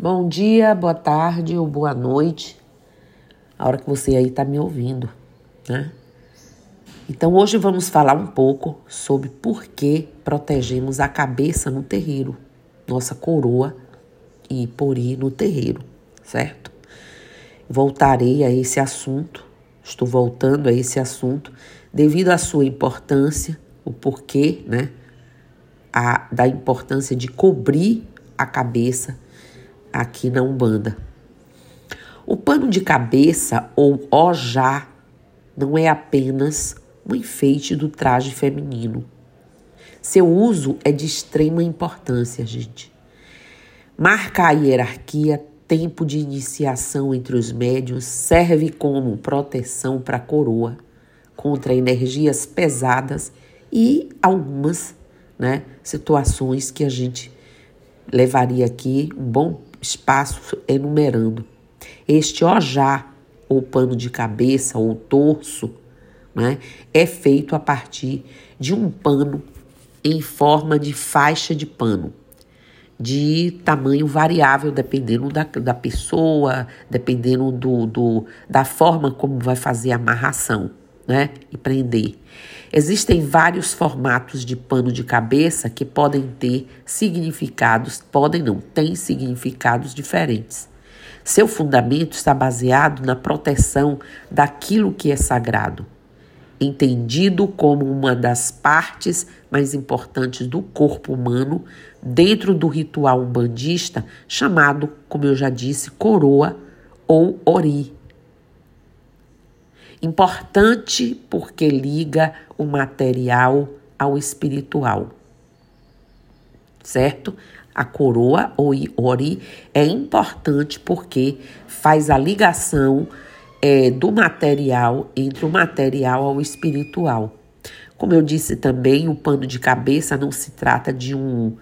Bom dia, boa tarde ou boa noite, a hora que você aí está me ouvindo, né? Então hoje vamos falar um pouco sobre por que protegemos a cabeça no terreiro, nossa coroa e pori no terreiro, certo? Voltarei a esse assunto, estou voltando a esse assunto devido à sua importância, o porquê, né? A, da importância de cobrir a cabeça aqui na Umbanda. O pano de cabeça ou ojá não é apenas um enfeite do traje feminino. Seu uso é de extrema importância, gente. Marca a hierarquia, tempo de iniciação entre os médios, serve como proteção para a coroa contra energias pesadas e algumas né, situações que a gente levaria aqui um bom espaço enumerando. Este ojá, ou pano de cabeça, ou torso, né, é feito a partir de um pano em forma de faixa de pano, de tamanho variável, dependendo da, da pessoa, dependendo do, do, da forma como vai fazer a amarração né, e prender. Existem vários formatos de pano de cabeça que podem ter significados, podem não, têm significados diferentes. Seu fundamento está baseado na proteção daquilo que é sagrado, entendido como uma das partes mais importantes do corpo humano dentro do ritual umbandista chamado, como eu já disse, coroa ou ori. Importante porque liga o material ao espiritual. Certo? A coroa ou ori é importante porque faz a ligação é, do material entre o material ao espiritual. Como eu disse também, o pano de cabeça não se trata de um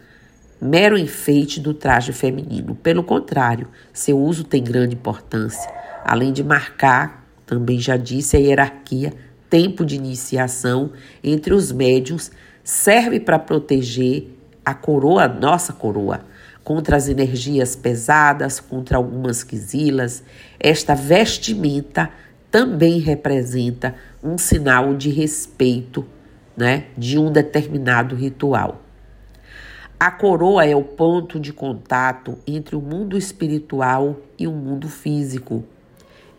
mero enfeite do traje feminino. Pelo contrário, seu uso tem grande importância, além de marcar também já disse, a hierarquia, tempo de iniciação entre os médiums, serve para proteger a coroa, nossa coroa, contra as energias pesadas, contra algumas quisilas. Esta vestimenta também representa um sinal de respeito, né, de um determinado ritual. A coroa é o ponto de contato entre o mundo espiritual e o mundo físico.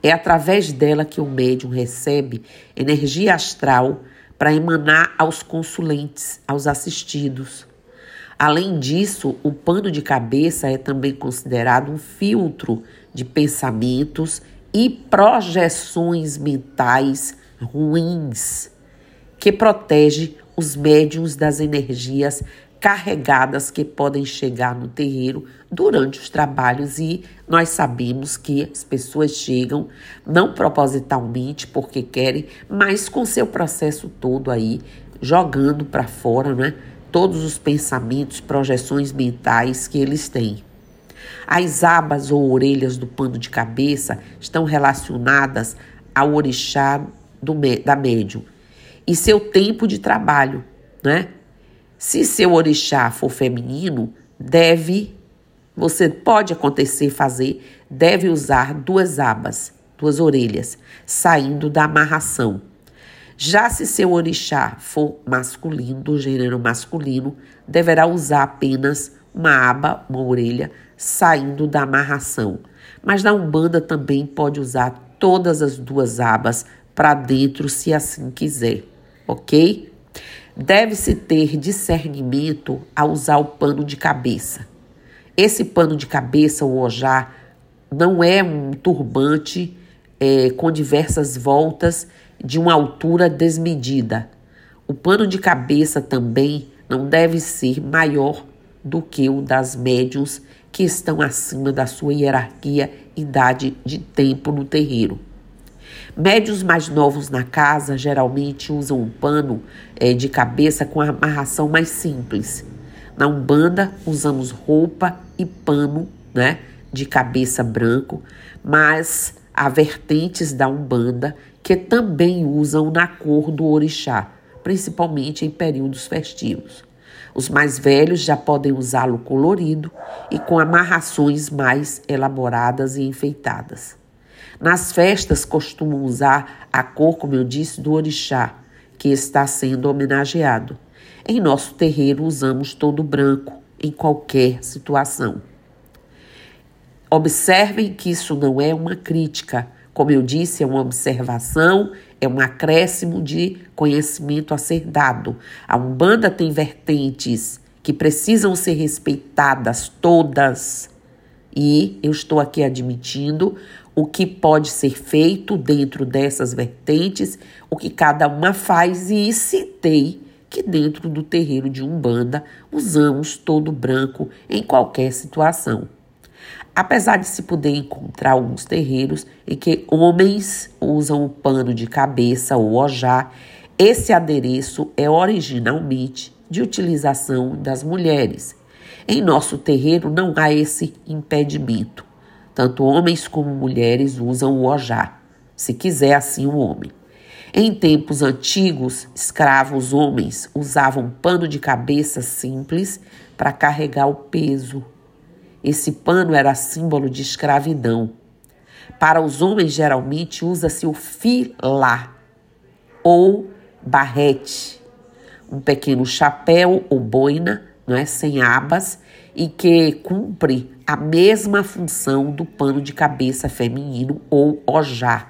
É através dela que o médium recebe energia astral para emanar aos consulentes, aos assistidos. Além disso, o pano de cabeça é também considerado um filtro de pensamentos e projeções mentais ruins, que protege os médiums das energias carregadas que podem chegar no terreiro durante os trabalhos e nós sabemos que as pessoas chegam não propositalmente porque querem, mas com seu processo todo aí jogando para fora, né? Todos os pensamentos, projeções mentais que eles têm. As abas ou orelhas do pano de cabeça estão relacionadas ao orixá do, da médium e seu tempo de trabalho, né? Se seu orixá for feminino, deve, você pode acontecer fazer, deve usar duas abas, duas orelhas, saindo da amarração. Já se seu orixá for masculino, do gênero masculino, deverá usar apenas uma aba, uma orelha, saindo da amarração. Mas na Umbanda também pode usar todas as duas abas para dentro, se assim quiser, ok? Deve-se ter discernimento ao usar o pano de cabeça. Esse pano de cabeça, o ojá, não é um turbante é, com diversas voltas de uma altura desmedida. O pano de cabeça também não deve ser maior do que o das médiums que estão acima da sua hierarquia idade de tempo no terreiro. Médios mais novos na casa geralmente usam um pano é, de cabeça com amarração mais simples. Na Umbanda, usamos roupa e pano né, de cabeça branco, mas há vertentes da Umbanda que também usam na cor do orixá, principalmente em períodos festivos. Os mais velhos já podem usá-lo colorido e com amarrações mais elaboradas e enfeitadas. Nas festas costumam usar a cor, como eu disse, do orixá, que está sendo homenageado. Em nosso terreiro usamos todo branco em qualquer situação. Observem que isso não é uma crítica, como eu disse, é uma observação, é um acréscimo de conhecimento a ser dado. A Umbanda tem vertentes que precisam ser respeitadas todas. E eu estou aqui admitindo o que pode ser feito dentro dessas vertentes, o que cada uma faz, e citei que dentro do terreiro de Umbanda usamos todo branco em qualquer situação. Apesar de se poder encontrar alguns terreiros em que homens usam o pano de cabeça ou ojá, esse adereço é originalmente de utilização das mulheres. Em nosso terreiro não há esse impedimento. Tanto homens como mulheres usam o ojá, se quiser assim o homem. Em tempos antigos, escravos homens usavam pano de cabeça simples para carregar o peso. Esse pano era símbolo de escravidão. Para os homens, geralmente usa-se o filá ou barrete, um pequeno chapéu ou boina, não é, sem abas e que cumpre a mesma função do pano de cabeça feminino ou ojá.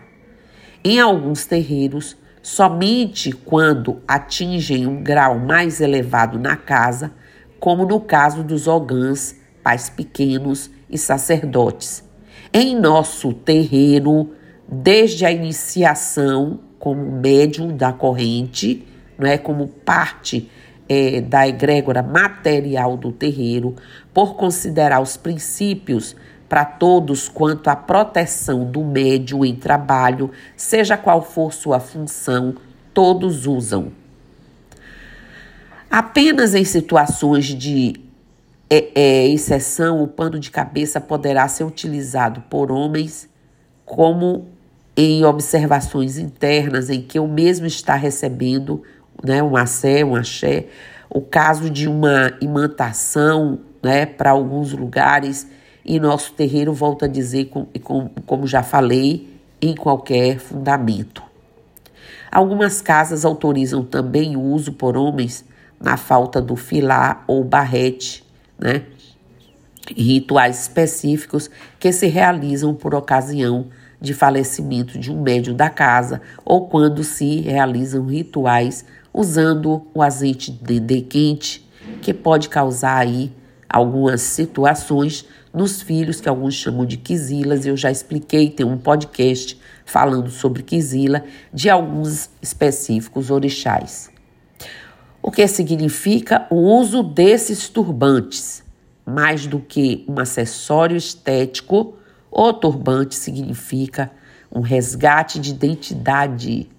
Em alguns terreiros, somente quando atingem um grau mais elevado na casa, como no caso dos ogãs, pais pequenos e sacerdotes. Em nosso terreiro, desde a iniciação como médium da corrente, não é como parte é, da egrégora material do terreiro, por considerar os princípios para todos quanto à proteção do médium em trabalho, seja qual for sua função, todos usam. Apenas em situações de é, é, exceção, o pano de cabeça poderá ser utilizado por homens como em observações internas em que o mesmo está recebendo né, um assé, um axé, o caso de uma imantação né, para alguns lugares, e nosso terreiro, volta a dizer, com, com, como já falei, em qualquer fundamento. Algumas casas autorizam também o uso por homens na falta do filá ou barrete, né? Rituais específicos que se realizam por ocasião de falecimento de um médium da casa ou quando se realizam rituais usando o azeite de dendê quente, que pode causar aí algumas situações nos filhos, que alguns chamam de quisilas. Eu já expliquei, tem um podcast falando sobre quisila, de alguns específicos orixás. O que significa o uso desses turbantes? Mais do que um acessório estético, o turbante significa um resgate de identidade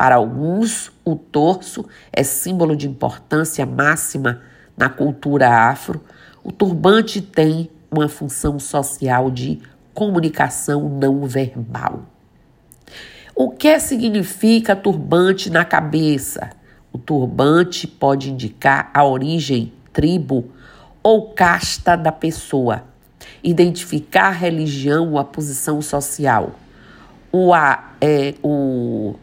para alguns, o torso é símbolo de importância máxima na cultura afro. O turbante tem uma função social de comunicação não verbal. O que significa turbante na cabeça? O turbante pode indicar a origem, tribo ou casta da pessoa, identificar a religião ou a posição social. O, a, é, o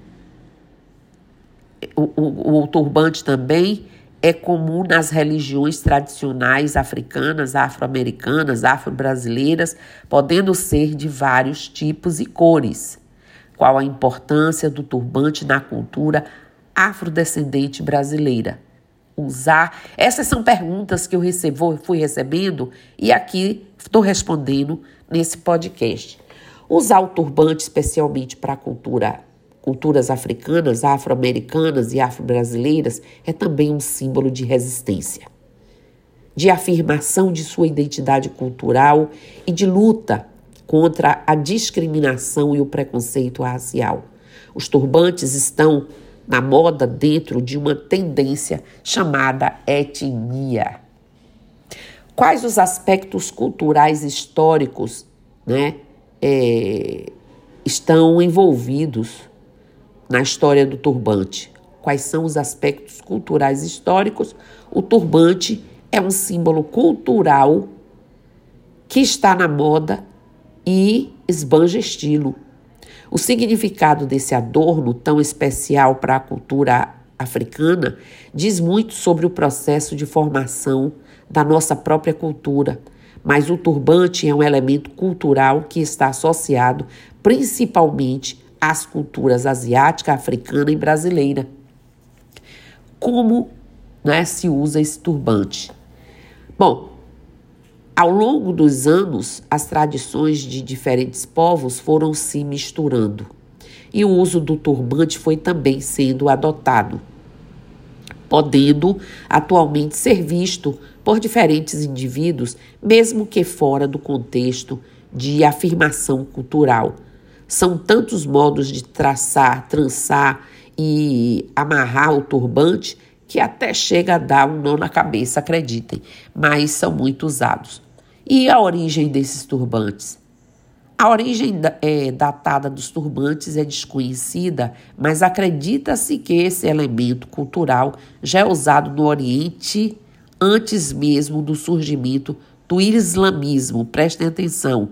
o, o, o turbante também é comum nas religiões tradicionais africanas, afro-americanas, afro-brasileiras, podendo ser de vários tipos e cores. Qual a importância do turbante na cultura afrodescendente brasileira? Usar. Essas são perguntas que eu recebo, fui recebendo e aqui estou respondendo nesse podcast. Usar o turbante especialmente para cultura culturas africanas, afro-americanas e afro-brasileiras é também um símbolo de resistência, de afirmação de sua identidade cultural e de luta contra a discriminação e o preconceito racial. Os turbantes estão na moda dentro de uma tendência chamada etnia. Quais os aspectos culturais históricos né, é, estão envolvidos na história do turbante. quais são os aspectos culturais históricos, o turbante é um símbolo cultural que está na moda e esbanja estilo. O significado desse adorno tão especial para a cultura africana diz muito sobre o processo de formação da nossa própria cultura, mas o turbante é um elemento cultural que está associado principalmente às culturas asiática, africana e brasileira. Como né, se usa esse turbante? Bom, ao longo dos anos, as tradições de diferentes povos foram se misturando e o uso do turbante foi também sendo adotado, podendo atualmente ser visto por diferentes indivíduos, mesmo que fora do contexto de afirmação cultural. São tantos modos de traçar, trançar e amarrar o turbante que até chega a dar um nó na cabeça, acreditem, mas são muito usados. E a origem desses turbantes? A origem é, datada dos turbantes é desconhecida, mas acredita-se que esse elemento cultural já é usado no Oriente antes mesmo do surgimento do islamismo. Prestem atenção.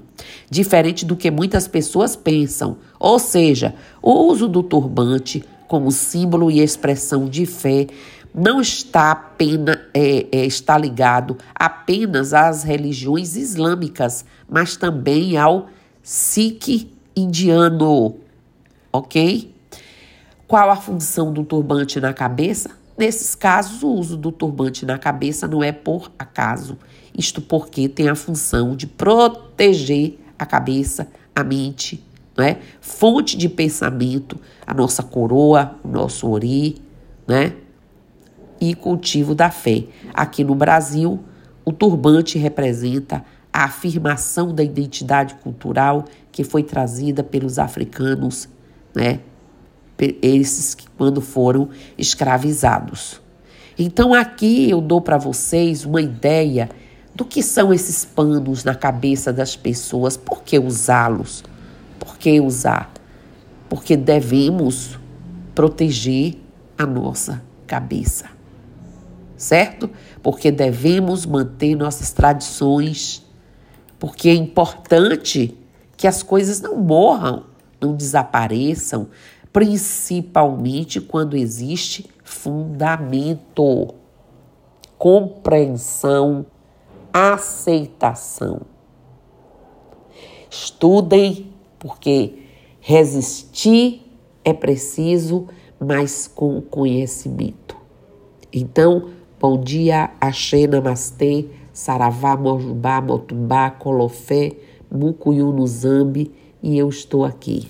Diferente do que muitas pessoas pensam. Ou seja, o uso do turbante como símbolo e expressão de fé não está, apenas, é, é, está ligado apenas às religiões islâmicas, mas também ao Sikh indiano, ok? Qual a função do turbante na cabeça? Nesses casos, o uso do turbante na cabeça não é por acaso, isto porque tem a função de proteger a cabeça, a mente, né? fonte de pensamento, a nossa coroa, o nosso ori, né? e cultivo da fé. Aqui no Brasil, o turbante representa a afirmação da identidade cultural que foi trazida pelos africanos, né? Esses que quando foram escravizados. Então aqui eu dou para vocês uma ideia do que são esses panos na cabeça das pessoas, por que usá-los? Por que usar? Porque devemos proteger a nossa cabeça certo? Porque devemos manter nossas tradições, porque é importante que as coisas não morram, não desapareçam, principalmente quando existe fundamento, compreensão, aceitação. Estudem, porque resistir é preciso, mas com conhecimento. Então, Bom dia, Axê, Namastê, Saravá, Mojubá, Motumbá, Colofé, Mucuyu no Zambi e eu estou aqui.